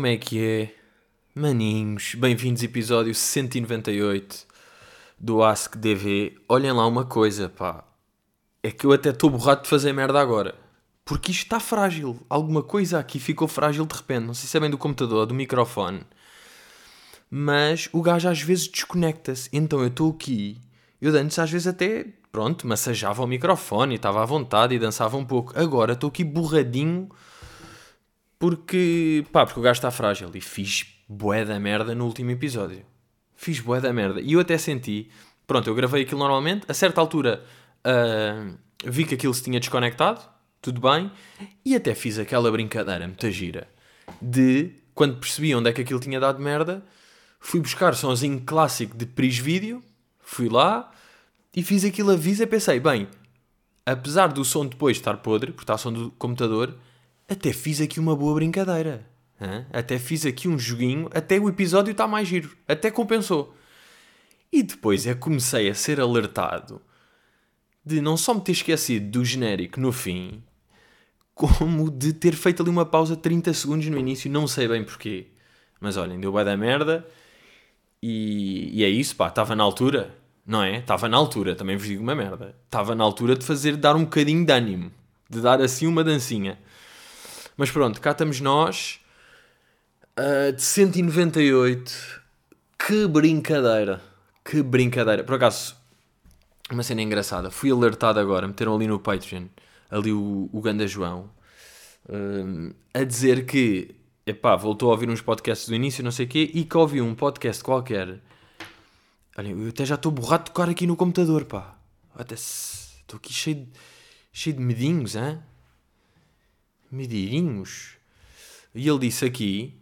Como é que é? Maninhos, bem-vindos episódio 198 do Ask DV. Olhem lá uma coisa, pá. É que eu até estou borrado de fazer merda agora. Porque isto está frágil. Alguma coisa aqui ficou frágil de repente. Não sei se é bem do computador, do microfone. Mas o gajo às vezes desconecta-se. Então eu estou aqui. Eu antes às vezes até, pronto, massajava o microfone e estava à vontade e dançava um pouco. Agora estou aqui borradinho porque, pá, porque o gajo está frágil. E fiz bué da merda no último episódio. Fiz bué da merda. E eu até senti, pronto, eu gravei aquilo normalmente. A certa altura uh, vi que aquilo se tinha desconectado. Tudo bem. E até fiz aquela brincadeira, muita gira. De, quando percebi onde é que aquilo tinha dado merda, fui buscar somzinho clássico de Pris Vídeo. Fui lá e fiz aquilo a visa e pensei, bem, apesar do som depois estar podre, porque está som do computador, até fiz aqui uma boa brincadeira. Até fiz aqui um joguinho, até o episódio está mais giro, até compensou. E depois é que comecei a ser alertado de não só me ter esquecido do genérico no fim, como de ter feito ali uma pausa de 30 segundos no início, não sei bem porquê. Mas olhem, deu bem da merda. E, e é isso, pá, estava na altura, não é? Estava na altura, também vos digo uma merda. Estava na altura de fazer, dar um bocadinho de ânimo, de dar assim uma dancinha. Mas pronto, cá estamos nós, uh, de 198. Que brincadeira, que brincadeira. Por acaso, uma cena engraçada, fui alertado agora, meteram ali no Patreon, ali o, o Ganda João, uh, a dizer que epá, voltou a ouvir uns podcasts do início, não sei o quê, e que ouviu um podcast qualquer. Olha, eu até já estou borrado de tocar aqui no computador, pá. Até estou aqui cheio de, cheio de medinhos, hein? Medinhos. E ele disse aqui,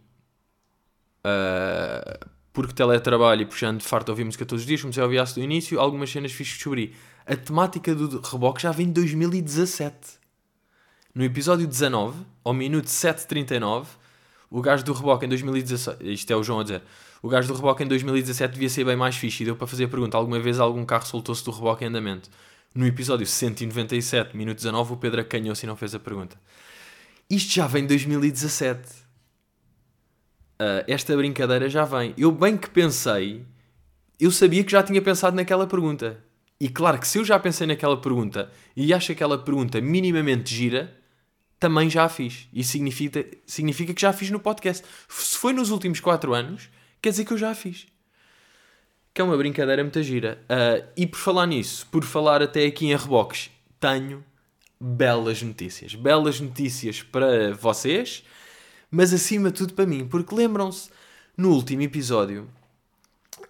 uh, porque teletrabalho e puxando farto ouvir música todos os dias, comecei a ouvir do início, algumas cenas fiz descobrir. A temática do reboque já vem de 2017. No episódio 19, ao minuto 7.39, o gajo do reboque em 2017, isto é o João a dizer, o gajo do reboque em 2017 devia ser bem mais fixe e deu para fazer a pergunta: alguma vez algum carro soltou-se do reboque em andamento? No episódio 197, minuto 19, o Pedro acanhou-se e não fez a pergunta. Isto já vem de 2017. Uh, ah, esta brincadeira já vem. Eu bem que pensei, eu sabia que já tinha pensado naquela pergunta. E claro que se eu já pensei naquela pergunta e acho aquela pergunta minimamente gira, também já a fiz. Isso significa, significa que já a fiz no podcast. Se foi nos últimos 4 anos, quer dizer que eu já a fiz. Que é uma brincadeira muito gira. Uh, e por falar nisso, por falar até aqui em reboques, tenho belas notícias. Belas notícias para vocês, mas acima de tudo para mim. Porque lembram-se, no último episódio,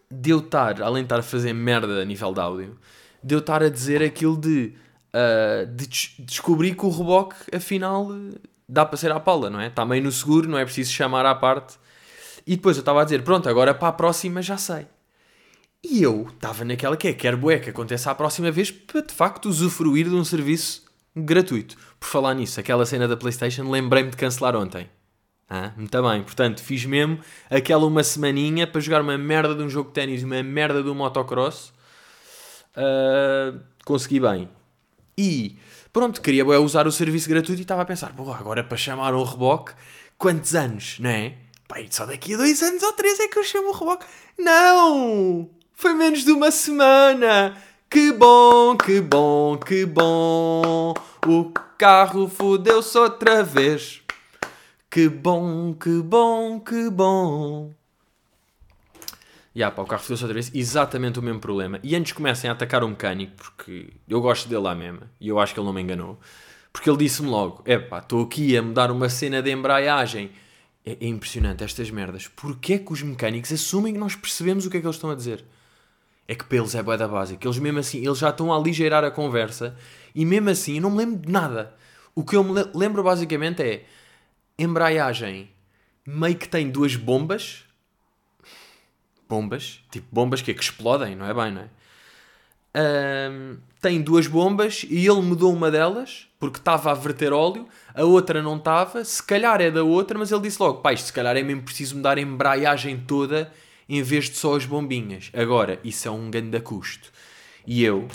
de eu estar, além de estar a fazer merda a nível de áudio, de eu estar a dizer aquilo de uh, de des descobrir que o reboque, afinal, dá para ser à pala, não é? Está meio no seguro, não é preciso chamar à parte. E depois eu estava a dizer, pronto, agora para a próxima já sei. E eu estava naquela que é, quero bué que aconteça à próxima vez para de facto usufruir de um serviço gratuito. Por falar nisso, aquela cena da PlayStation, lembrei-me de cancelar ontem. Ah, muito bem, portanto, fiz mesmo aquela uma semaninha para jogar uma merda de um jogo de ténis e uma merda de um motocross. Uh, consegui bem. E pronto, queria usar o serviço gratuito e estava a pensar, agora para chamar um reboque, quantos anos, não é? Pai, só daqui a dois anos ou três é que eu chamo o reboque. Não! Foi menos de uma semana! Que bom, que bom, que bom! O carro fodeu-se outra vez. Que bom, que bom, que bom. Yeah, pá, o carro fodeu-se outra vez, exatamente o mesmo problema. E antes comecem a atacar o mecânico, porque eu gosto dele lá mesmo, e eu acho que ele não me enganou, porque ele disse-me logo: é pá, estou aqui a mudar uma cena de embreagem. É, é, impressionante estas merdas. Porquê é que os mecânicos assumem que nós percebemos o que é que eles estão a dizer? É que para eles é boa da básica. Eles mesmo assim, eles já estão a aligeirar a conversa, e mesmo assim eu não me lembro de nada. O que eu me lembro basicamente é embreagem meio que tem duas bombas bombas, tipo bombas que, é que explodem, não é bem, não é? Um, tem duas bombas e ele mudou uma delas porque estava a verter óleo, a outra não estava, se calhar é da outra, mas ele disse logo: pai, se calhar é mesmo preciso mudar a embreagem toda em vez de só as bombinhas. Agora, isso é um grande custo. E eu,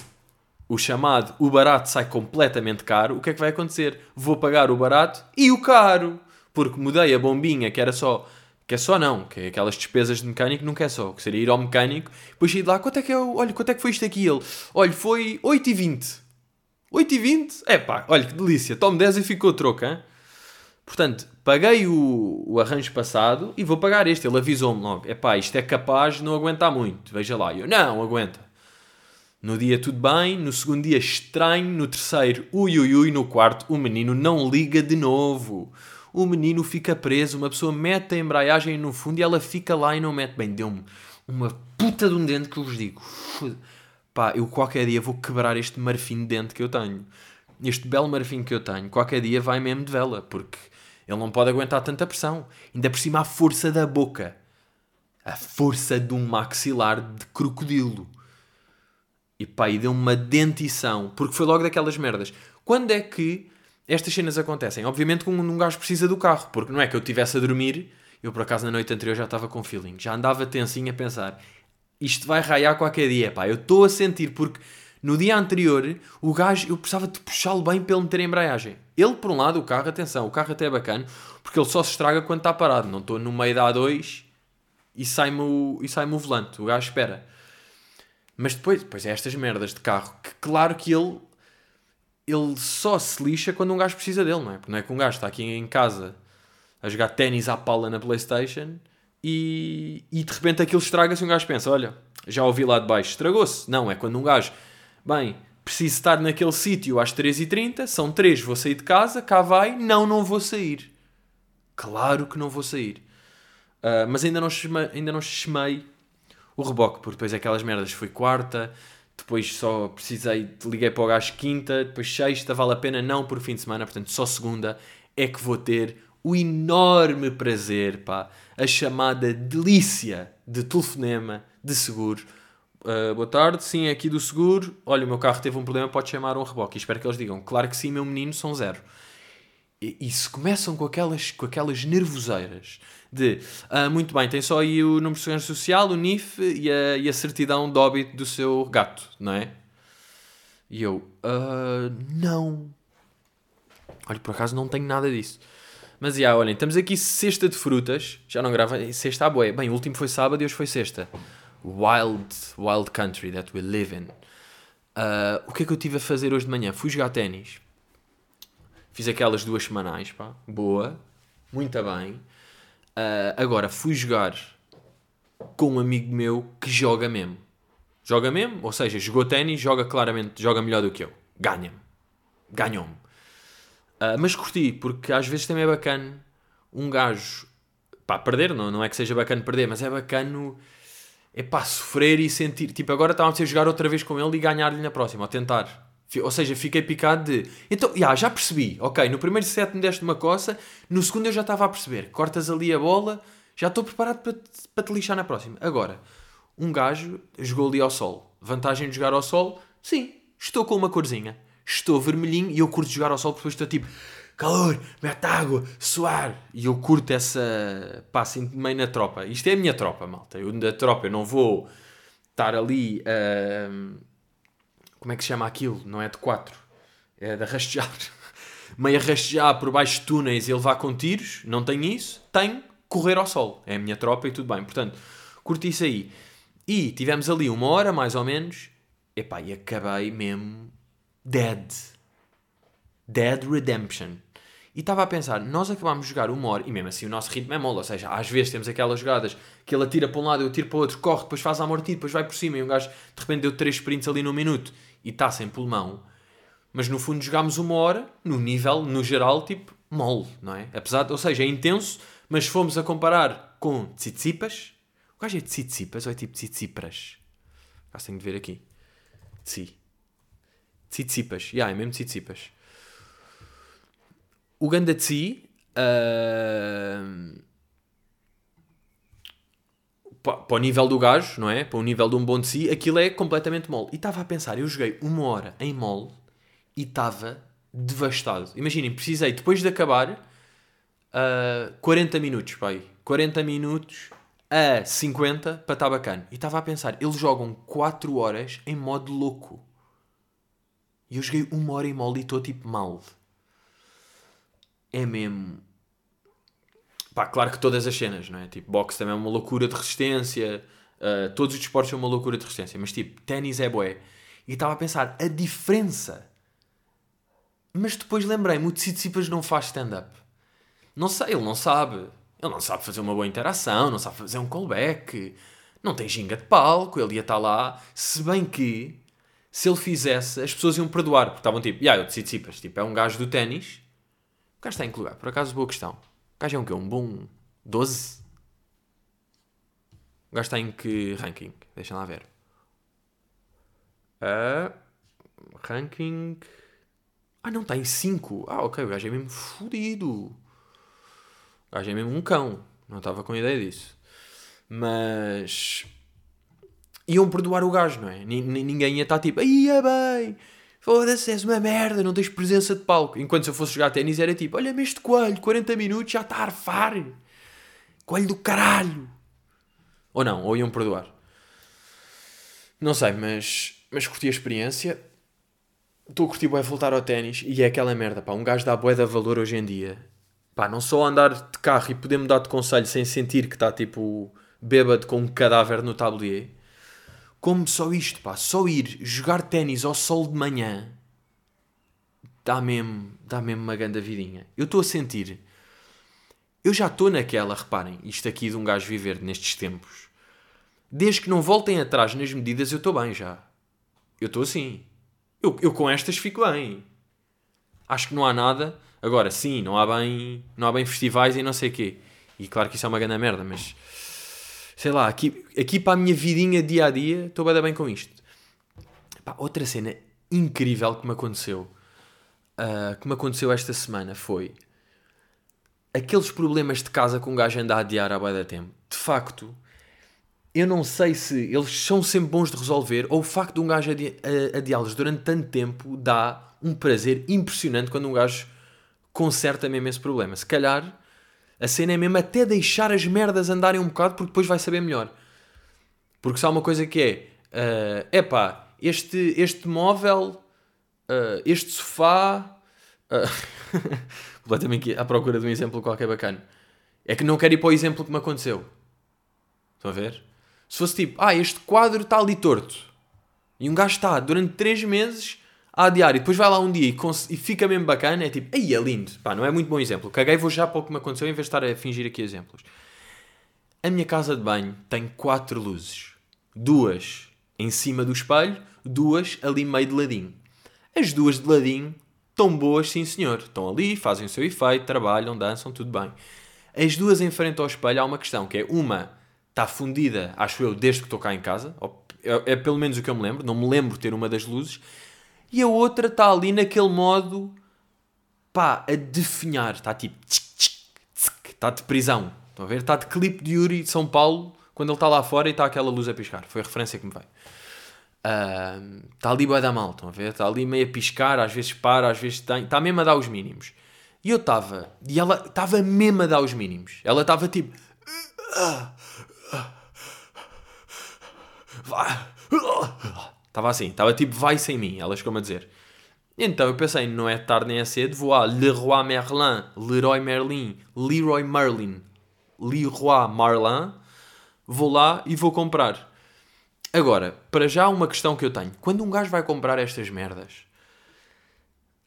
o chamado, o barato sai completamente caro, o que é que vai acontecer? Vou pagar o barato e o caro. Porque mudei a bombinha, que era só. Que é só não, que é aquelas despesas de mecânico nunca é só, que seria ir ao mecânico, depois de lá, quanto é que é, olha, quanto é que foi isto aqui? Ele, olha, foi 8,20. 8,20? É pá, olha que delícia, tome 10 e ficou troco, hein? Portanto, paguei o, o arranjo passado e vou pagar este. Ele avisou-me logo: é pá, isto é capaz de não aguentar muito. Veja lá. Eu: não, aguenta. No dia tudo bem, no segundo dia estranho, no terceiro ui ui ui, no quarto o menino não liga de novo. O menino fica preso, uma pessoa mete a embreagem no fundo e ela fica lá e não mete. Bem, deu-me uma puta de um dente que eu vos digo. Pá, eu qualquer dia vou quebrar este marfim de dente que eu tenho. Este belo marfim que eu tenho, qualquer dia vai mesmo de vela, porque ele não pode aguentar tanta pressão. Ainda por cima a força da boca. A força de um maxilar de crocodilo. E pá, e deu-me uma dentição, porque foi logo daquelas merdas. Quando é que estas cenas acontecem? Obviamente quando um gajo precisa do carro, porque não é que eu estivesse a dormir, eu por acaso na noite anterior já estava com feeling, já andava tensinho a pensar, isto vai raiar qualquer dia, pá, eu estou a sentir, porque no dia anterior o gajo, eu precisava de puxá-lo bem para ele meter a embreagem. Ele, por um lado, o carro, atenção, o carro até é bacana, porque ele só se estraga quando está parado, não estou no meio da A2 e sai-me o, e sai o volante, o gajo espera. Mas depois, depois é estas merdas de carro que claro que ele ele só se lixa quando um gajo precisa dele, não é? Porque não é que um gajo está aqui em casa a jogar ténis à pala na Playstation e, e de repente aquilo estraga-se e um gajo pensa, olha, já ouvi lá de baixo, estragou-se. Não, é quando um gajo, bem, preciso estar naquele sítio às 3h30, são 3, vou sair de casa, cá vai, não, não vou sair. Claro que não vou sair. Ah, mas ainda não, ainda não chamei o reboque, porque depois aquelas merdas foi quarta, depois só precisei, liguei para o gajo quinta, depois sexta, vale a pena não por fim de semana, portanto só segunda é que vou ter o enorme prazer, pá, a chamada delícia de telefonema de seguro. Uh, boa tarde, sim, é aqui do seguro. Olha, o meu carro teve um problema, pode chamar um reboque. Espero que eles digam, claro que sim, meu menino, são zero. E, e se começam com aquelas, com aquelas nervoseiras de ah, muito bem, tem só aí o número de segurança social, o NIF e a, e a certidão de óbito do seu gato, não é? E eu, "Ah, não. Olha, por acaso não tenho nada disso. Mas, já, olhem, estamos aqui sexta de frutas. Já não grava, sexta à boé. Bem, o último foi sábado e hoje foi sexta. Wild, wild country that we live in. Ah, o que é que eu tive a fazer hoje de manhã? Fui jogar ténis. Fiz aquelas duas semanais, pá. Boa. Muito bem. Ah, agora, fui jogar com um amigo meu que joga mesmo. Joga mesmo, ou seja, jogou ténis, joga claramente, joga melhor do que eu. Ganha-me. Ganhou-me. Ah, mas curti, porque às vezes também é bacana um gajo, pá, perder, não, não é que seja bacana perder, mas é bacano, é pá, sofrer e sentir, tipo, agora estava a jogar outra vez com ele e ganhar-lhe na próxima, ou tentar. Ou seja, fiquei picado de. Então, já, já percebi. Ok, no primeiro set me deste uma coça, no segundo eu já estava a perceber. Cortas ali a bola, já estou preparado para te, para te lixar na próxima. Agora, um gajo jogou ali ao sol. Vantagem de jogar ao sol? Sim, estou com uma corzinha. Estou vermelhinho e eu curto jogar ao sol porque depois estou tipo calor, mete água, suar. E eu curto essa. pá, meio na tropa. Isto é a minha tropa, malta. Eu da tropa, eu não vou estar ali. ahm, como é que se chama aquilo? Não é de 4. É de rastejar. Meio a rastejar por baixo de túneis e levar com tiros. Não tenho isso. Tenho correr ao sol. É a minha tropa e tudo bem. Portanto, curti isso aí. E tivemos ali uma hora, mais ou menos. Epá, e acabei mesmo dead. Dead Redemption. E estava a pensar, nós acabámos de jogar uma hora, e mesmo assim o nosso ritmo é mole, ou seja, às vezes temos aquelas jogadas que ele atira para um lado, eu tiro para o outro, corre, depois faz a amortir, depois vai por cima, e um gajo de repente deu três sprints ali num minuto, e está sem pulmão. Mas no fundo jogámos uma hora, no nível, no geral, tipo, mole, não é? Apesar de, ou seja, é intenso, mas fomos a comparar com Tsitsipas, o gajo é Tsitsipas ou é tipo Tsitsipras? Acho que tenho de ver aqui. Tsi. Tsitsipas, yeah, é mesmo Tsitsipas. O ah, pa- para o nível do gajo, não é? Para o nível de um bom Tsi, aquilo é completamente mole. E estava a pensar, eu joguei uma hora em mole e estava devastado. Imaginem, precisei, depois de acabar, ah, 40 minutos, pai. 40 minutos a 50 para estar bacana. E estava a pensar, eles jogam 4 horas em modo louco. E eu joguei uma hora em mole e estou tipo mal. É mesmo. Pá, claro que todas as cenas, não é? Tipo, boxe também é uma loucura de resistência, uh, todos os desportos são uma loucura de resistência, mas tipo, ténis é bué. E estava a pensar, a diferença. Mas depois lembrei-me, o Tsitsipas não faz stand-up. Não sei, ele não sabe. Ele não sabe fazer uma boa interação, não sabe fazer um callback, não tem ginga de palco, ele ia estar lá. Se bem que, se ele fizesse, as pessoas iam perdoar, porque estavam tipo, yeah, o Tsitsipas, tipo, é um gajo do ténis. Gajo está em que lugar? Por acaso, boa questão. O gajo é um quê? Um bom 12? O gajo está em que ranking? Deixa lá ver. Uh, ranking. Ah, não, está em 5. Ah, ok, o gajo é mesmo fodido. O gajo é mesmo um cão. Não estava com ideia disso. Mas. Iam perdoar o gajo, não é? Ninguém ia estar tipo, é bem, foda-se, és uma merda, não tens presença de palco. Enquanto se eu fosse jogar ténis era tipo, olha-me este coelho, 40 minutos já está a arfar. Coelho do caralho. Ou não, ou iam perdoar. Não sei, mas, mas curti a experiência. Estou a curtir bem voltar ao ténis e é aquela merda, pá. Um gajo dá bué de valor hoje em dia. Pá, não só andar de carro e poder mudar de conselho sem sentir que está tipo bêbado com um cadáver no tablier. Como só isto, pá. Só ir jogar ténis ao sol de manhã dá mesmo, dá mesmo uma grande vidinha. Eu estou a sentir. Eu já estou naquela, reparem, isto aqui de um gajo viver nestes tempos. Desde que não voltem atrás nas medidas, eu estou bem já. Eu estou assim. Eu, eu com estas fico bem. Acho que não há nada. Agora, sim, não há bem, não há bem festivais e não sei o quê. E claro que isso é uma grande merda, mas sei lá, aqui, aqui para a minha vidinha dia a dia, estou bem, bem com isto. Pá, outra cena incrível que me aconteceu, uh, que me aconteceu esta semana foi aqueles problemas de casa com um gajo anda a adiar há bem tempo. De facto, eu não sei se eles são sempre bons de resolver ou o facto de um gajo adi adiá-los durante tanto tempo dá um prazer impressionante quando um gajo conserta mesmo esse problema. Se calhar a cena é mesmo até deixar as merdas andarem um bocado porque depois vai saber melhor. Porque se há uma coisa que é, é uh, este, este móvel, uh, este sofá, uh, completamente à procura de um exemplo qualquer bacana. É que não quero ir para o exemplo que me aconteceu. Estão a ver? Se fosse tipo, ah, este quadro está ali torto. E um gajo está durante 3 meses a e depois vai lá um dia e, e fica mesmo bacana, é tipo, aí é lindo. Pá, não é muito bom exemplo. Caguei, vou já para o que me aconteceu em vez de estar a fingir aqui exemplos. A minha casa de banho tem quatro luzes. Duas em cima do espelho, duas ali meio de ladinho. As duas de ladinho estão boas, sim senhor. Estão ali, fazem o seu efeito, trabalham, dançam, tudo bem. As duas em frente ao espelho há uma questão, que é uma está fundida, acho eu, desde que estou cá em casa. É, é, pelo menos o que eu me lembro. Não me lembro ter uma das luzes. E a outra está ali naquele modo, pá, a definhar. Está tipo, está de prisão. Estão a ver? Está de clipe de Yuri de São Paulo, quando ele está lá fora e está aquela luz a piscar. Foi a referência que me veio. Uh, está ali vai dar mal, estão a ver? Está ali meio a piscar, às vezes para, às vezes tem. Está mesmo a dar os mínimos. E eu estava, e ela estava mesmo a dar os mínimos. Ela estava tipo. Estava assim, estava tipo vai sem mim, ela chegou-me a dizer. Então eu pensei, não é tarde nem é cedo, vou a Leroy Merlin, Leroy Merlin, Leroy Merlin, Leroy Merlin, vou lá e vou comprar. Agora, para já uma questão que eu tenho. Quando um gajo vai comprar estas merdas,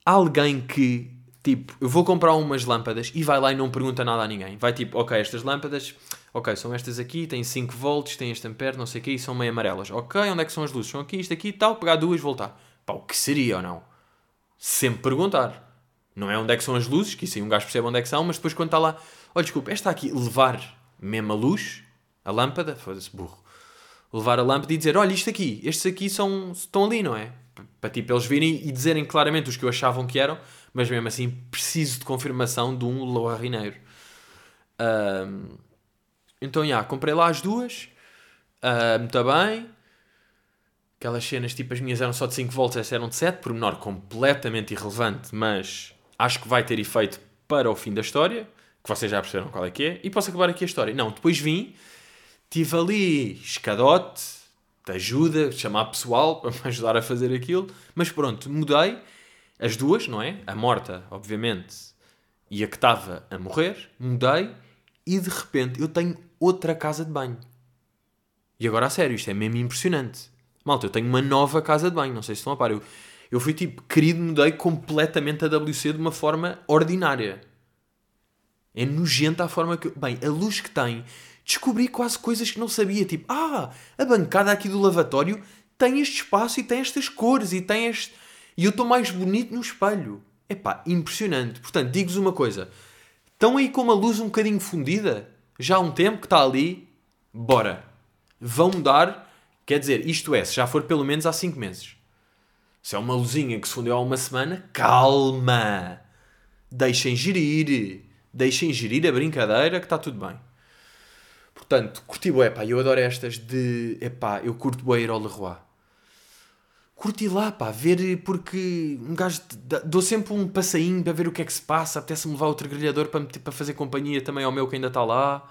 há alguém que, tipo, eu vou comprar umas lâmpadas e vai lá e não pergunta nada a ninguém. Vai tipo, ok, estas lâmpadas, ok, são estas aqui, têm 5 volts, têm este ampere, não sei o que, e são meio amarelas. Ok, onde é que são as luzes? São aqui, isto aqui e tal, pegar duas, voltar. Pá, o que seria ou não? Sempre perguntar. Não é onde é que são as luzes, que isso aí um gajo percebe onde é que são, mas depois quando está lá, olha, desculpa, esta aqui, levar mesmo a luz, a lâmpada, foda-se, burro levar a lâmpada e dizer: Olha, isto aqui, estes aqui são, estão ali, não é? Para tipo, eles virem e dizerem claramente os que eu achavam que eram, mas mesmo assim preciso de confirmação de um loarineiro. Um, então, já, yeah, comprei lá as duas, uh, muito bem. Aquelas cenas, tipo, as minhas eram só de 5 volts, essas eram de 7, por menor completamente irrelevante, mas acho que vai ter efeito para o fim da história, que vocês já perceberam qual é que é, e posso acabar aqui a história. Não, depois vim Tive ali escadote, de ajuda, chamar pessoal para me ajudar a fazer aquilo, mas pronto, mudei as duas, não é? A morta, obviamente, e a que estava a morrer, mudei e de repente eu tenho outra casa de banho. E agora a sério, isto é mesmo impressionante. Malta, eu tenho uma nova casa de banho, não sei se estão a par. Eu, eu fui tipo, querido, mudei completamente a WC de uma forma ordinária. É nojenta a forma que. Bem, a luz que tem. Descobri quase coisas que não sabia. Tipo, ah, a bancada aqui do lavatório tem este espaço e tem estas cores e tem este. E eu estou mais bonito no espelho. Epá, impressionante. Portanto, digo-vos uma coisa. Estão aí com uma luz um bocadinho fundida? Já há um tempo que está ali? Bora. Vão mudar. Quer dizer, isto é, se já for pelo menos há 5 meses. Se é uma luzinha que se fundeu há uma semana, calma. Deixem gerir. Deixem gerir a brincadeira que está tudo bem. Portanto, curti bué, pá. Eu adoro estas de... Epá, eu curto bué ir ao Leroy curti lá, pá, ver, porque um gajo dou sempre um passainho para ver o que é que se passa, apetece-me levar outro grelhador para, para fazer companhia também ao meu que ainda está lá.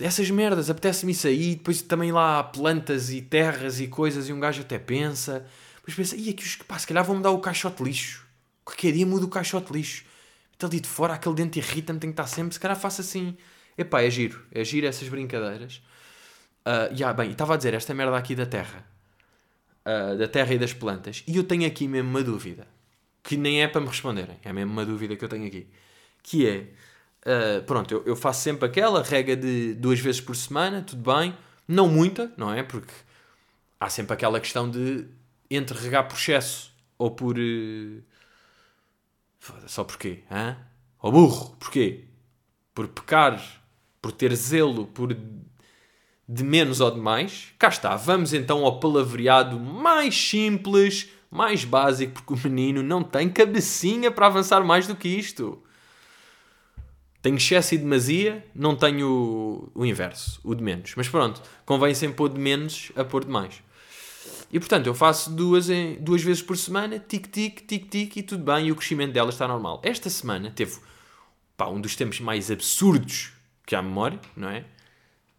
Essas merdas, apetece-me isso aí, depois também lá há plantas e terras e coisas e um gajo até pensa, depois pensa, e aqui, pá, se calhar vão me dar o caixote lixo. Qualquer dia mudo o caixote lixo. Está ali de fora, aquele dente irrita-me, tem que estar sempre, se calhar faço assim. Epá, é giro, é giro essas brincadeiras. Uh, yeah, bem, estava a dizer, esta merda aqui da terra uh, da terra e das plantas. E eu tenho aqui mesmo uma dúvida, que nem é para me responderem, é mesmo uma dúvida que eu tenho aqui, que é, uh, pronto, eu, eu, faço sempre aquela regra de duas vezes por semana, tudo bem, não muita, não é? Porque há sempre aquela questão de entre regar por excesso ou por... Uh, só porquê? Hã? Ou burro, porquê? Por pecar, por ter zelo, por de menos ou de mais. Cá está, vamos então ao palavreado mais simples, mais básico, porque o menino não tem cabecinha para avançar mais do que isto. Tenho excesso e demasia, não tenho o, inverso, o de menos. Mas pronto, convém sempre pôr de menos a pôr de mais. E portanto, eu faço duas, em, duas vezes por semana, tic-tic, tic-tic, e tudo bem, e o crescimento dela está normal. Esta semana teve pá, um dos tempos mais absurdos que há memória, não é?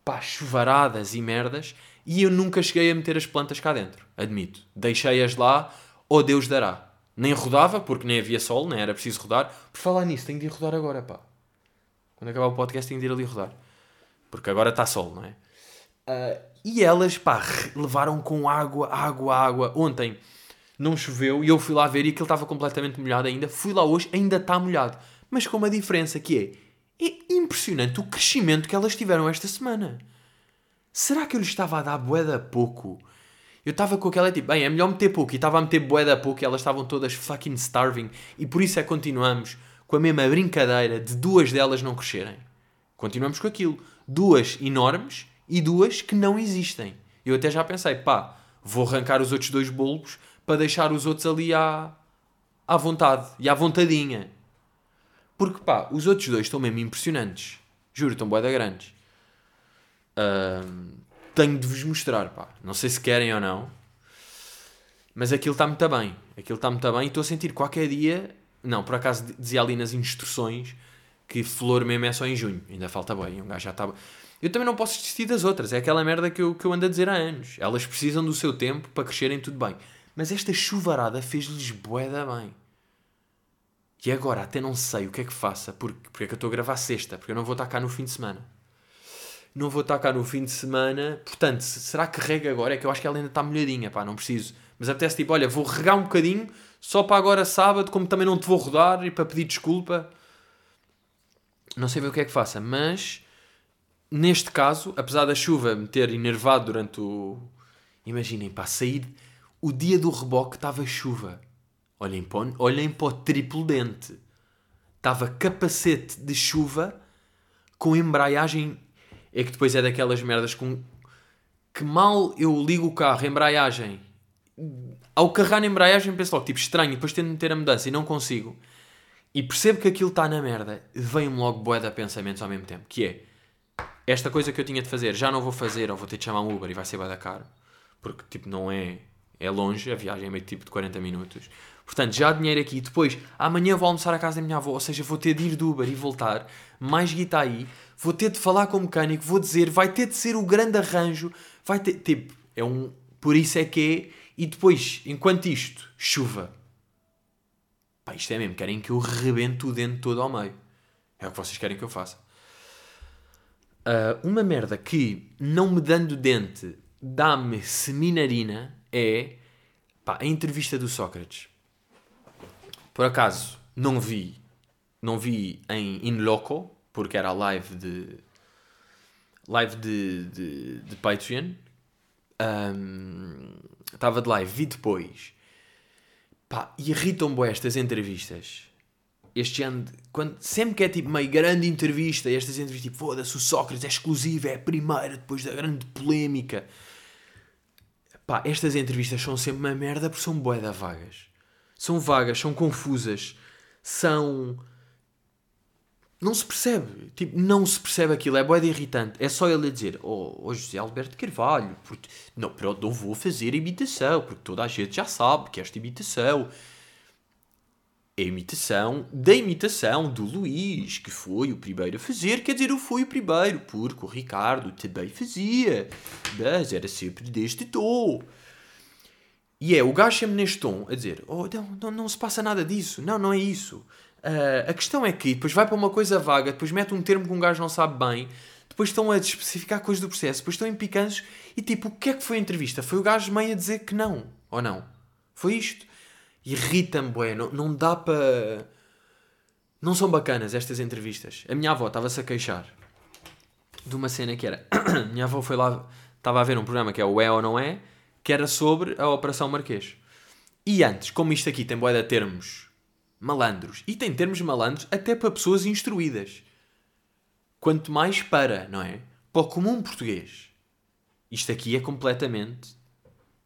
Pá, chuvaradas e merdas, e eu nunca cheguei a meter as plantas cá dentro, admito. Deixei-as lá, ou oh Deus dará. Nem rodava, porque nem havia sol, nem era preciso rodar. Por falar nisso, tenho de ir rodar agora, pá. Quando acabar o podcast, tenho de ir ali rodar. Porque agora está sol, não é? Uh, e elas, pá, levaram com água, água, água. Ontem não choveu e eu fui lá ver e aquilo estava completamente molhado ainda. Fui lá hoje, ainda está molhado. Mas com uma diferença que é, impressionante o crescimento que elas tiveram esta semana. Será que eu lhes estava a dar boeda pouco? Eu estava com aquela tipo, bem, é melhor meter pouco. E estava a meter boeda pouco e elas estavam todas fucking starving. E por isso é que continuamos com a mesma brincadeira de duas delas não crescerem. Continuamos com aquilo. Duas enormes e duas que não existem. Eu até já pensei, pá, vou arrancar os outros dois bulbos para deixar os outros ali à, à vontade e à vontadinha. Porque pá, os outros dois estão mesmo impressionantes. Juro, estão boeda grandes. Uh, tenho de vos mostrar, pá. Não sei se querem ou não. Mas aquilo está muito bem. Aquilo está muito bem e estou a sentir qualquer dia. Não, por acaso dizia ali nas instruções que flor mesmo é só em junho. Ainda falta bem. Um gajo já estava. Eu também não posso desistir das outras. É aquela merda que eu, que eu ando a dizer há anos. Elas precisam do seu tempo para crescerem tudo bem. Mas esta chuvarada fez-lhes boeda bem. E agora até não sei o que é que faça, porque, porque é que eu estou a gravar sexta, porque eu não vou estar cá no fim de semana. Não vou estar cá no fim de semana, portanto, será que rega agora? É que eu acho que ela ainda está molhadinha, pá, não preciso. Mas até se tipo, olha, vou regar um bocadinho, só para agora sábado, como também não te vou rodar e para pedir desculpa. Não sei ver o que é que faça, mas neste caso, apesar da chuva me ter enervado durante o. Imaginem, para sair, o dia do reboque estava chuva. Olhem para, olhem para o triplo dente. Estava capacete de chuva com embreagem. É que depois é daquelas merdas com. Que mal eu ligo o carro, embreagem. Ao carregar na embreagem penso logo, tipo, estranho, depois tento meter a mudança e não consigo. E percebo que aquilo está na merda. Vem-me logo bué de pensamentos ao mesmo tempo. Que é, esta coisa que eu tinha de fazer, já não vou fazer, ou vou ter de chamar um Uber e vai ser bué da caro. Porque, tipo, não é... É longe, a viagem é meio tipo de 40 minutos. Portanto, já há dinheiro aqui. Depois, amanhã vou almoçar à casa da minha avó, ou seja, vou ter de ir de Uber e voltar. Mais guita aí. Vou ter de falar com o mecânico, vou dizer, vai ter de ser o grande arranjo. Vai ter, tipo, é um. Por isso é que é. E depois, enquanto isto, chuva. Pá, isto é mesmo, querem que eu rebente o dente todo ao meio. É o que vocês querem que eu faça. Uh, uma merda que, não me dando dente, dá-me seminarina é pá, a entrevista do Sócrates. Por acaso, não vi, não vi em In Loco, porque era live de live de, de, de Patreon. Estava um, de live, vi depois. Pá, irritam-me estas entrevistas este ano, quando, sempre que é tipo meio grande entrevista, estas entrevistas tipo, foda-se, o Sócrates é exclusivo, é a primeira, depois da grande polémica. Pá, estas entrevistas são sempre uma merda porque são boeda vagas. São vagas, são confusas, são. Não se percebe. Tipo, não se percebe aquilo. É boeda irritante. É só ele a dizer: Oh, oh José Alberto Carvalho, porque... não, pronto, não vou fazer imitação, porque toda a gente já sabe que esta imitação a imitação da imitação do Luís, que foi o primeiro a fazer, quer dizer, eu fui o primeiro, porque o Ricardo também fazia, mas era sempre deste tom. E é o gajo sempre neste tom a dizer: oh, não, não, não se passa nada disso, não, não é isso. Uh, a questão é que depois vai para uma coisa vaga, depois mete um termo que um gajo não sabe bem, depois estão a especificar coisas do processo, depois estão em picantes e tipo, o que é que foi a entrevista? Foi o gajo meio a dizer que não, ou não? Foi isto? irrita-me, bué. Não, não dá para. Não são bacanas estas entrevistas. A minha avó estava-se a queixar de uma cena que era. minha avó foi lá, estava a ver um programa que é o É ou Não É, que era sobre a Operação Marquês. E antes, como isto aqui tem bué de termos malandros, e tem termos malandros até para pessoas instruídas. Quanto mais para, não é? Para o comum português. Isto aqui é completamente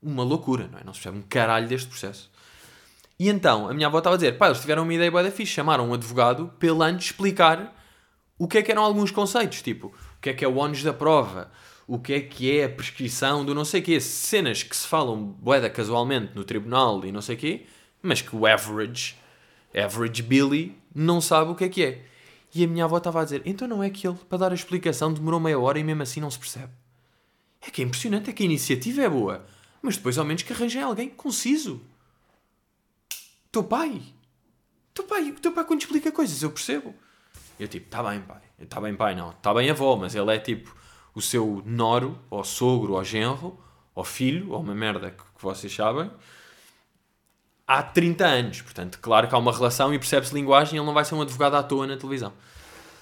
uma loucura, não é? Não se percebe um caralho deste processo. E então, a minha avó estava a dizer, pá, eles tiveram uma ideia boa da fixe, chamaram um advogado para antes explicar o que é que eram alguns conceitos, tipo, o que é que é o ónus da prova, o que é que é a prescrição do não sei quê, cenas que se falam boeda casualmente no tribunal e não sei quê, mas que o average, average Billy, não sabe o que é que é. E a minha avó estava a dizer, então não é que ele, para dar a explicação, demorou meia hora e mesmo assim não se percebe. É que é impressionante, é que a iniciativa é boa, mas depois ao menos que arranjem alguém conciso teu pai. Teu pai, teu pai quando explica coisas, eu percebo. Eu tipo, tá bem, pai. Tá bem, pai, não. Tá bem, avó, mas ele é tipo o seu noro, ou sogro, ou genro, ou filho, ou uma merda que, que vocês sabem, há 30 anos. Portanto, claro que há uma relação e percebe-se linguagem ele não vai ser um advogado à toa na televisão.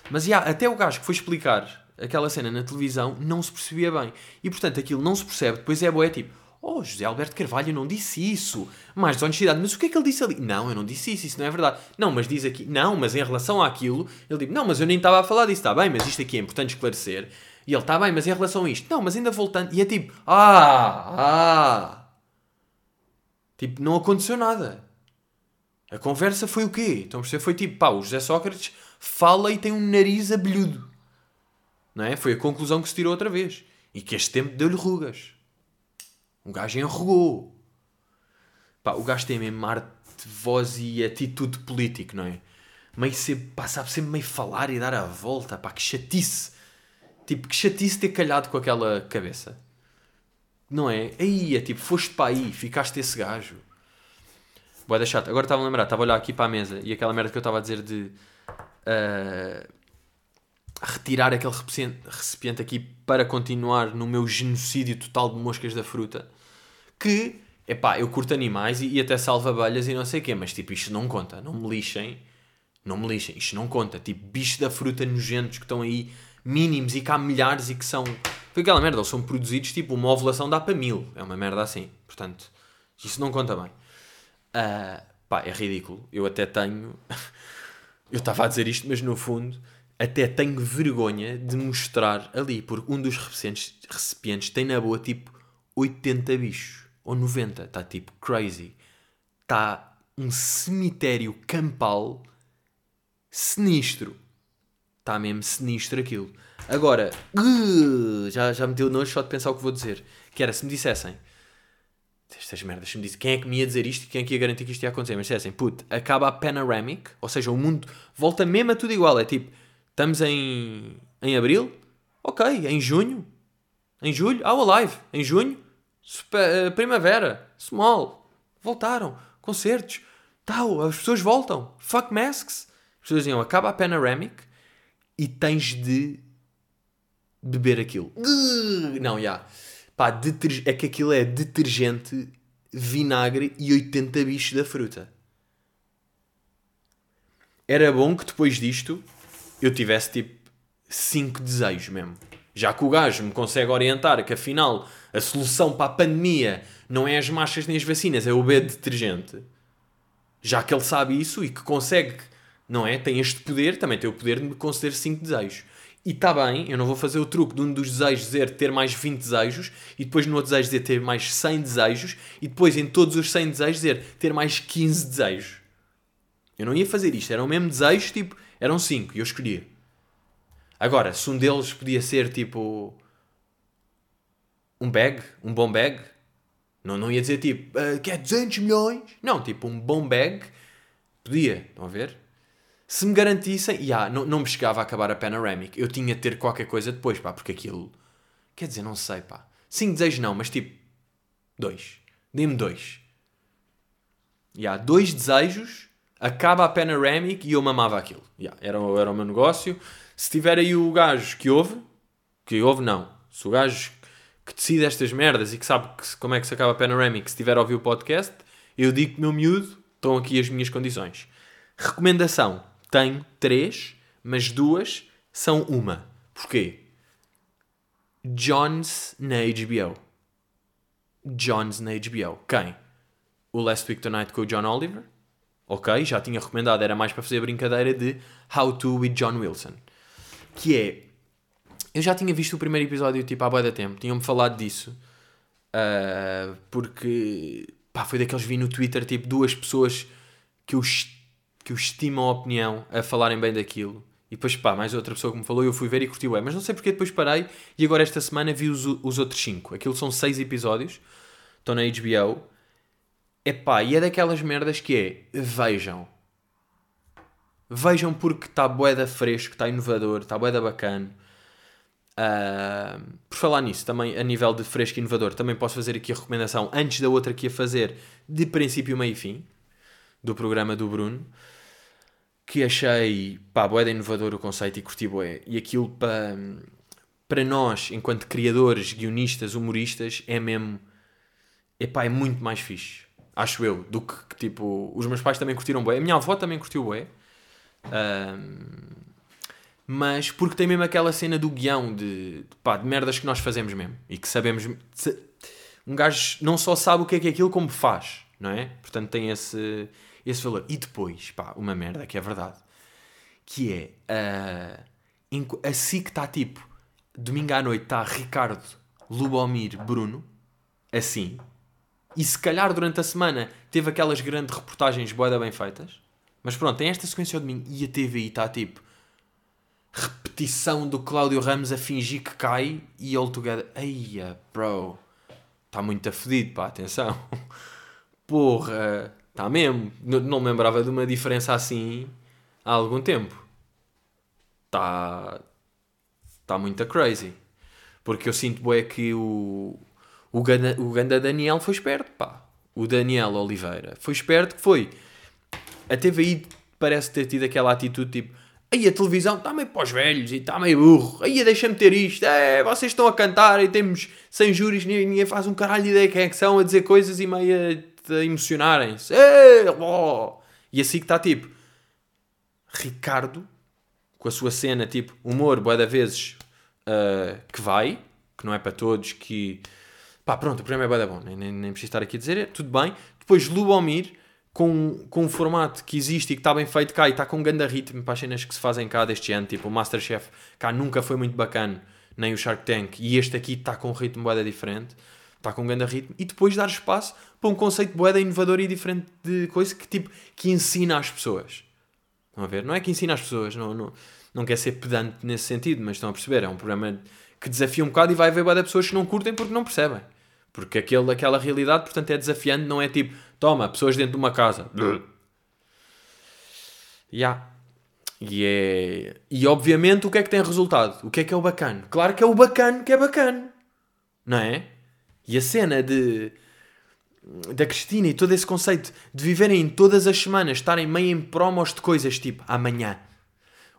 Mas, yeah, até o gajo que foi explicar aquela cena na televisão não se percebia bem. E, portanto, aquilo não se percebe. Depois é boé, tipo, Oh, José Alberto Carvalho não disse isso. Mais desonestidade. Mas o que é que ele disse ali? Não, eu não disse isso. Isso não é verdade. Não, mas diz aqui. Não, mas em relação àquilo, ele diz: Não, mas eu nem estava a falar disso. Está bem, mas isto aqui é importante esclarecer. E ele: Está bem, mas em relação a isto. Não, mas ainda voltando. E é tipo: Ah, ah. Tipo, não aconteceu nada. A conversa foi o quê? Então você foi tipo: Pá, o José Sócrates fala e tem um nariz abelhudo. Não é? Foi a conclusão que se tirou outra vez. E que este tempo deu-lhe rugas. Um gajo enrugou. Pá, o gajo tem mesmo arte de voz e atitude político, não é? Meio sempre, pá, sabe sempre meio falar e dar a volta, pá, que chatice. Tipo, que chatice ter calhado com aquela cabeça. Não é? Aí, é tipo, foste para aí, ficaste esse gajo. Boa da chata. Agora estava a lembrar, estava a olhar aqui para a mesa e aquela merda que eu estava a dizer de uh, retirar aquele recipiente aqui para continuar no meu genocídio total de moscas da fruta que, epá, eu curto animais e, e até salvo abelhas e não sei o quê, mas tipo, isto não conta, não me lixem, não me lixem, isto não conta, tipo, bichos da fruta nojentos que estão aí, mínimos e que há milhares e que são, foi aquela merda, eles são produzidos, tipo, uma ovulação dá para mil, é uma merda assim, portanto, isso não conta bem. Uh, pá, é ridículo, eu até tenho, eu estava a dizer isto, mas no fundo, até tenho vergonha de mostrar ali, porque um dos recipientes, recipientes tem na boa tipo 80 bichos ou 90, está tipo crazy. Está um cemitério campal sinistro. Está mesmo sinistro aquilo. Agora, uh, já, já me deu nojo só de pensar o que vou dizer. Que era, se me dissessem, estas merdas, se me disse quem é que me ia dizer isto quem é que ia garantir que isto ia acontecer, mas dissessem, put, acaba a panoramic, ou seja, o mundo volta mesmo a tudo igual. É tipo, estamos em, em abril, ok, em junho, em julho, ao live, em junho, Super, uh, primavera, Small, voltaram, concertos, tal, as pessoas voltam, fuck masks. As pessoas diziam, acaba a Panoramic e tens de beber aquilo. Não, já. Pá, deter... é que aquilo é detergente, vinagre e 80 bichos da fruta. Era bom que depois disto eu tivesse tipo 5 desejos mesmo. Já que o gajo me consegue orientar que afinal a solução para a pandemia não é as machas nem as vacinas, é o B detergente. Já que ele sabe isso e que consegue, não é? Tem este poder, também tem o poder de me conceder 5 desejos. E está bem, eu não vou fazer o truque de um dos desejos dizer ter mais 20 desejos e depois no outro desejo dizer ter mais 100 desejos e depois em todos os 100 desejos dizer ter mais 15 desejos. Eu não ia fazer isto, eram mesmo desejos, tipo, eram 5 e eu escolhia. Agora, se um deles podia ser tipo um bag, um bom bag, não, não ia dizer tipo uh, quer 200 milhões, não, tipo um bom bag, podia, estão a ver? Se me garantissem, yeah, não, não me chegava a acabar a Panoramic, eu tinha de ter qualquer coisa depois, pá, porque aquilo, quer dizer, não sei, pá, 5 desejos não, mas tipo, dois, dê-me dois. Yeah, dois desejos, acaba a Panoramic e eu mamava aquilo. Yeah, era, era o meu negócio se tiver aí o gajo que ouve, que ouve não, se o gajo que decide estas merdas e que sabe que, como é que se acaba a Panoramic, se tiver a ouvir o podcast, eu digo que meu miúdo, estão aqui as minhas condições. Recomendação, tenho três, mas duas são uma. Porquê? Jones na HBO. Jones na HBO. Quem? O Last Week Tonight com o John Oliver. Ok, já tinha recomendado, era mais para fazer a brincadeira de How to with John Wilson que é. Eu já tinha visto o primeiro episódio tipo há boa da tempo, tinham-me falado disso. Uh, porque pá, foi daqueles vi no Twitter tipo duas pessoas que eu, que eu estimo a opinião a falarem bem daquilo. E depois, pá, mais outra pessoa que me falou eu fui ver e curti bem. Mas não sei porque depois parei e agora esta semana vi os, os outros cinco. Aquilo são seis episódios. Estão na HBO. Epá, e é daquelas merdas que é, vejam, Vejam porque está boeda fresco, está inovador, está boeda bacana. Uh, por falar nisso, também a nível de fresco e inovador, também posso fazer aqui a recomendação antes da outra que ia fazer, de princípio, meio e fim, do programa do Bruno, que achei, pá, boeda inovador o conceito e curti boé. E aquilo para, para nós, enquanto criadores, guionistas, humoristas, é mesmo, epá, é muito mais fixe, acho eu, do que, tipo, os meus pais também curtiram boé, a minha avó também curtiu boé, um, mas porque tem mesmo aquela cena do guião de, pá, de merdas que nós fazemos mesmo e que sabemos. Um gajo não só sabe o que é que é aquilo, como faz, não é? Portanto, tem esse, esse valor. E depois, pá, uma merda que é verdade, que é uh, assim que está tipo, domingo à noite está Ricardo, Lubomir, Bruno, assim, e se calhar durante a semana teve aquelas grandes reportagens boeda bem feitas mas pronto, tem esta sequência ao domingo e a TVI está tipo repetição do Cláudio Ramos a fingir que cai e all together. Eia, bro, está muito afedido, pá, atenção. Porra, está mesmo. Não, me lembrava de uma diferença assim há algum tempo. Está. Está muito crazy. Porque eu sinto bué que o. O Ganda, o Ganda Daniel foi esperto, pá. O Daniel Oliveira foi esperto que foi a TVI parece ter tido aquela atitude tipo aí a televisão está meio para os velhos e está meio burro, aí deixa-me ter isto, é, vocês estão a cantar e temos sem júris, ninguém faz um caralho de ideia quem é que são a dizer coisas e meio a, emocionarem-se. Oh! E assim que está tipo Ricardo com a sua cena tipo humor, boa da vezes uh, que vai, que não é para todos, que pá, pronto, o programa é boa da bom, nem, nem, nem preciso estar aqui a dizer, é, tudo bem. Depois Lubomir com, com um formato que existe e que está bem feito cá e está com um grande ritmo para as cenas que se fazem cá deste ano, tipo o Masterchef cá nunca foi muito bacana, nem o Shark Tank, e este aqui está com um ritmo boeda diferente, está com um grande ritmo, e depois dar espaço para um conceito boeda inovador e diferente de coisa que tipo, que ensina às pessoas. Estão a ver? Não é que ensina às pessoas, não, não, não quer ser pedante nesse sentido, mas estão a perceber, é um programa que desafia um bocado e vai haver boeda pessoas que não curtem porque não percebem. Porque aquele, aquela realidade, portanto, é desafiante, não é tipo, toma, pessoas dentro de uma casa. Yeah. E, é... e obviamente o que é que tem resultado? O que é que é o bacana? Claro que é o bacana que é bacana. Não é? E a cena de da Cristina e todo esse conceito de viverem todas as semanas, estarem meio em promos de coisas tipo amanhã,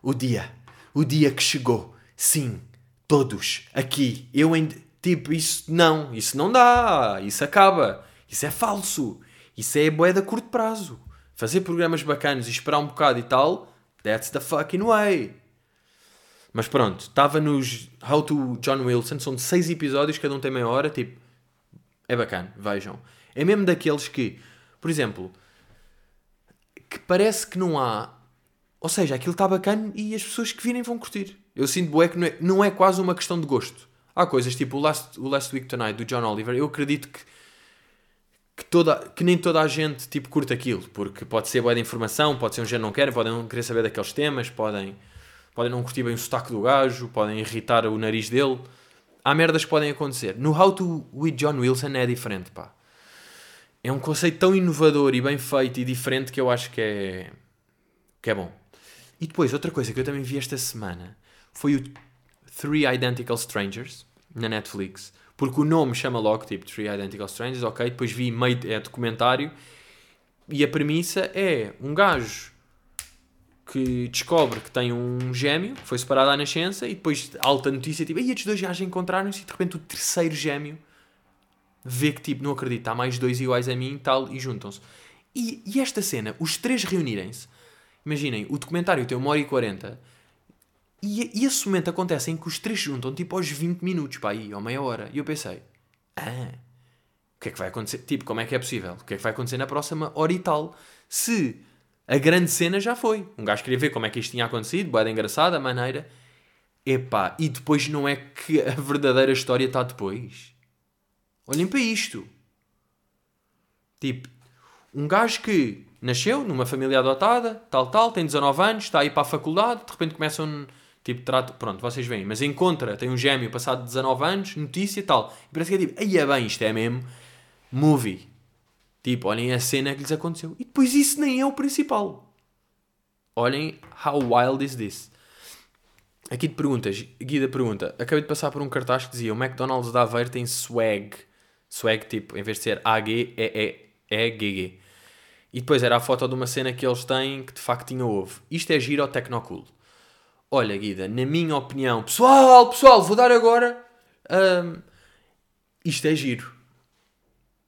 o dia, o dia que chegou, sim, Todos. Aqui. Eu em. Tipo, isso não. Isso não dá. Isso acaba. Isso é falso. Isso é boeda a curto prazo. Fazer programas bacanas e esperar um bocado e tal. That's the fucking way. Mas pronto, estava nos How to John Wilson, são seis episódios, cada um tem meia hora, tipo, é bacana, vejam. É mesmo daqueles que, por exemplo, que parece que não há, ou seja, aquilo está bacana e as pessoas que virem vão curtir. Eu sinto bué que não é, não é quase uma questão de gosto. Há coisas tipo o Last, o Last Week Tonight do John Oliver, eu acredito que que, toda, que nem toda a gente tipo, curte aquilo, porque pode ser boa de informação, pode ser um género não quer, podem não querer saber daqueles temas, podem podem não curtir bem o sotaque do gajo, podem irritar o nariz dele. Há merdas que podem acontecer. No How to with John Wilson é diferente, pá. É um conceito tão inovador e bem feito e diferente que eu acho que é, que é bom. E depois, outra coisa que eu também vi esta semana foi o Three Identical Strangers na Netflix. Porque o nome chama logo, tipo, Three Identical Strangers, ok? Depois vi meio, é documentário. E a premissa é um gajo que descobre que tem um gêmeo, que foi separado à nascença, e depois alta notícia, tipo, e estes dois gajos encontraram-se, e de repente o terceiro gêmeo vê que, tipo, não acredita, há mais dois iguais a mim tal, e juntam-se. E, e, esta cena, os três reunirem-se, imaginem, o documentário tem uma hora e quarenta, e, e esse momento acontece em que os três juntam, tipo, aos 20 minutos, pá, aí, ou meia hora, e eu pensei, ah, o que é que vai acontecer? Tipo, como é que é possível? O que é que vai acontecer na próxima hora e tal? Se a grande cena já foi. Um gajo queria ver como é que isto tinha acontecido, boeda engraçada, maneira. Epá, e depois não é que a verdadeira história está depois. Olhem para isto. Tipo, um gajo que nasceu numa família adotada, tal, tal, tem 19 anos, está aí para a faculdade, de repente começa um. Tipo, trato. Pronto, vocês veem, mas encontra, tem um gêmeo passado 19 anos, notícia tal. E parece que é tipo, aí é bem, isto é mesmo movie. Tipo, olhem a cena que lhes aconteceu. E depois isso nem é o principal. Olhem how wild is this. Aqui de perguntas, Guida pergunta: Acabei de passar por um cartaz que dizia o McDonald's da Aveiro tem swag. Swag, tipo, em vez de ser AG, é E-G-G. E depois era a foto de uma cena que eles têm que de facto tinha ovo. Isto é giro ou tecnocool? Olha, Guida, na minha opinião, pessoal, pessoal, vou dar agora. Um, isto é giro.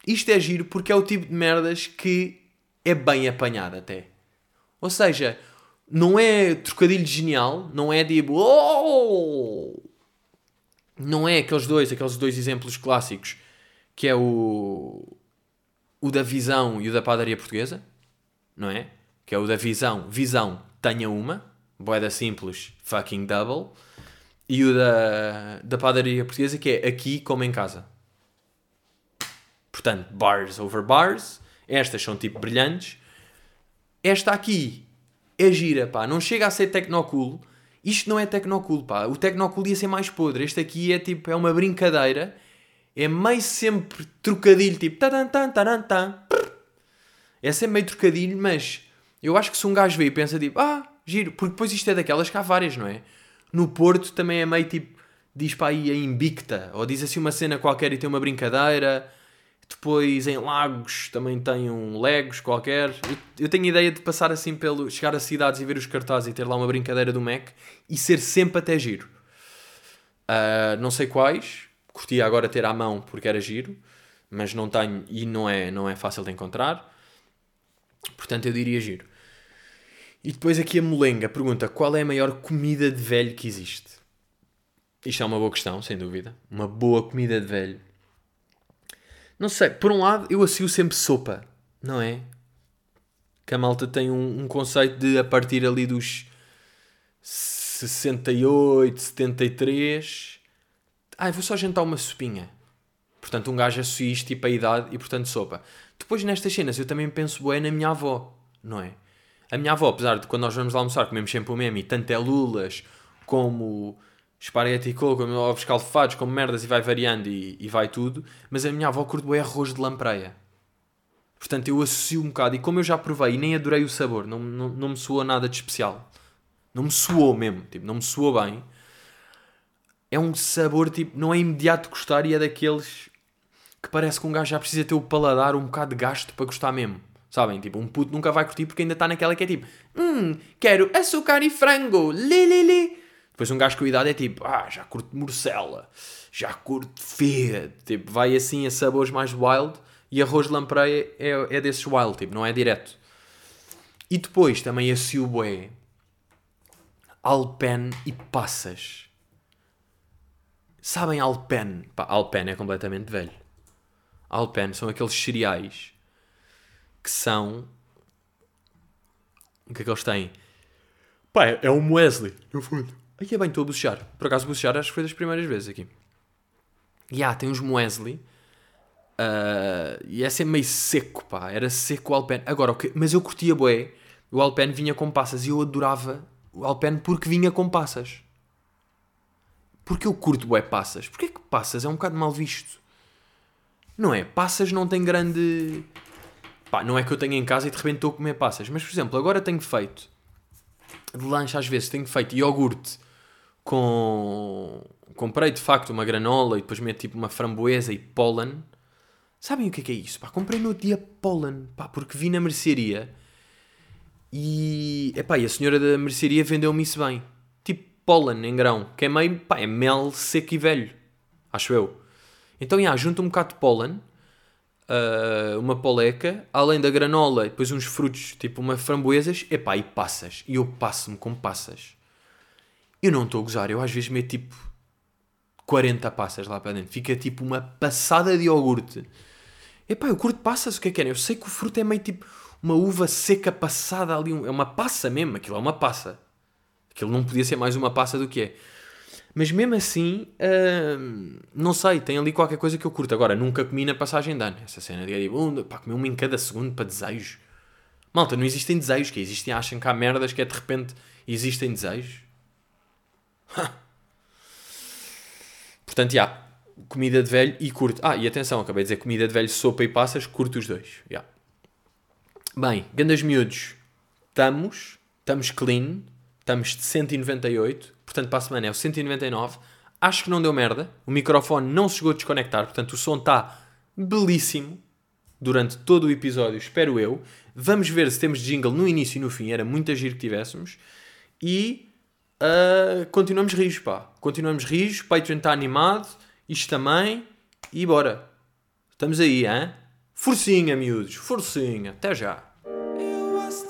Isto é giro porque é o tipo de merdas que é bem apanhado até. Ou seja, não é trocadilho genial, não é tipo. Oh! Não é aqueles dois, aqueles dois exemplos clássicos que é o. O da visão e o da padaria portuguesa, não é? Que é o da visão, visão, tenha uma, boeda simples, fucking double. E o da, da padaria portuguesa que é aqui como em casa. Portanto, bars over bars. Estas são tipo brilhantes. Esta aqui é gira, pá. Não chega a ser tecnocool. Isto não é tecnocool, pá. O tecnocool ia ser mais podre. Este aqui é tipo, é uma brincadeira. É meio sempre trocadilho, tipo... Taran, tan, taran, tan. É sempre meio trocadilho, mas... Eu acho que se um gajo vê e pensa tipo... Ah, giro. Porque depois isto é daquelas que há várias, não é? No Porto também é meio tipo... Diz para aí a Invicta. Ou diz assim uma cena qualquer e tem uma brincadeira depois em Lagos também tem um Legos qualquer. Eu, eu tenho ideia de passar assim pelo. chegar a cidades e ver os cartazes e ter lá uma brincadeira do Mac e ser sempre até giro. Uh, não sei quais. Curtia agora ter à mão porque era giro, mas não tenho e não é, não é fácil de encontrar. Portanto, eu diria giro. E depois aqui a Molenga pergunta qual é a maior comida de velho que existe. Isto é uma boa questão, sem dúvida. Uma boa comida de velho. Não sei, por um lado eu associo sempre sopa, não é? Que a malta tem um, um conceito de a partir ali dos 68, 73. Ai, vou só jantar uma sopinha. Portanto, um gajo associa isto tipo a idade e, portanto, sopa. Depois, nestas cenas, eu também penso bem na minha avó, não é? A minha avó, apesar de quando nós vamos lá almoçar, comemos sempre o mesmo e tanto é lulas como esparguete e coco, ovos calfados, como merdas e vai variando e, e vai tudo. Mas a minha avó curte bem arroz de lampreia. Portanto, eu associo um bocado. E como eu já provei e nem adorei o sabor, não, não, não me soou nada de especial. Não me soou mesmo, tipo, não me soou bem. É um sabor, tipo, não é imediato gostar e é daqueles que parece que um gajo já precisa ter o paladar um bocado de gasto para gostar mesmo. Sabem? Tipo, um puto nunca vai curtir porque ainda está naquela que é tipo, hum, quero açúcar e frango, li, li, li. Depois um gajo com idade é tipo, ah, já curto morcela, já curto fê, tipo, vai assim a sabores mais wild e arroz de lampreia é, é desses wild, tipo, não é direto. E depois também a bué Alpen e passas. Sabem Alpen? Pá, Alpen é completamente velho. Alpen são aqueles cereais que são. O que é que eles têm? Pá, é, um muesli, no fundo. Aí é bem, estou a bocejar. Por acaso, bocejar acho que foi das primeiras vezes aqui. E ah, tem uns muesli. Uh, e é sempre meio seco, pá. Era seco o Alpen. Agora, okay, mas eu curtia bué. O Alpen vinha com passas e eu adorava o Alpen porque vinha com passas. Porque eu curto bué passas. Porquê que passas é um bocado mal visto? Não é? Passas não tem grande... Pá, não é que eu tenha em casa e de repente estou a comer passas. Mas, por exemplo, agora tenho feito... De lanche às vezes tenho feito iogurte com... Comprei de facto uma granola e depois meto tipo uma framboesa e pólen. Sabem o que é, que é isso? Pá, comprei no dia pólen. Pá, porque vi na mercearia e, epá, e a senhora da mercearia vendeu-me isso bem. Tipo pólen em grão, que é meio, pá, é mel seco e velho. Acho eu. Então, já, junto um bocado de pólen, uh, uma poleca, além da granola, depois uns frutos, tipo uma framboesas, epá, e passas. E eu passo-me com passas. Eu não estou a gozar, eu às vezes meto tipo 40 passas lá para dentro. Fica tipo uma passada de iogurte. Epá, eu curto passas, o que é que é? Eu sei que o fruto é meio tipo uma uva seca passada ali. É uma passa mesmo, aquilo é uma passa. Aquilo não podia ser mais uma passa do que é. Mas mesmo assim, hum, não sei, tem ali qualquer coisa que eu curto. Agora, nunca comi na passagem de ano. Essa cena de tipo, pá, comer uma em cada segundo para desejo. Malta, não existem desejos, que existem, acham que há merdas que é de repente existem desejos. Portanto, já, comida de velho e curto. Ah, e atenção, acabei de dizer comida de velho, sopa e passas, curto os dois. Já. Bem, gandas miúdos, estamos, estamos clean, estamos de 198, portanto para a semana é o 199. Acho que não deu merda, o microfone não se chegou a desconectar, portanto o som está belíssimo durante todo o episódio, espero eu. Vamos ver se temos jingle no início e no fim, era muito agir que tivéssemos. E uh, continuamos rijos, pá. Continuamos rijos, Patreon está animado, isto também, e bora. Estamos aí, hein? Forcinha, miúdos, forcinha. Até já. Eu acho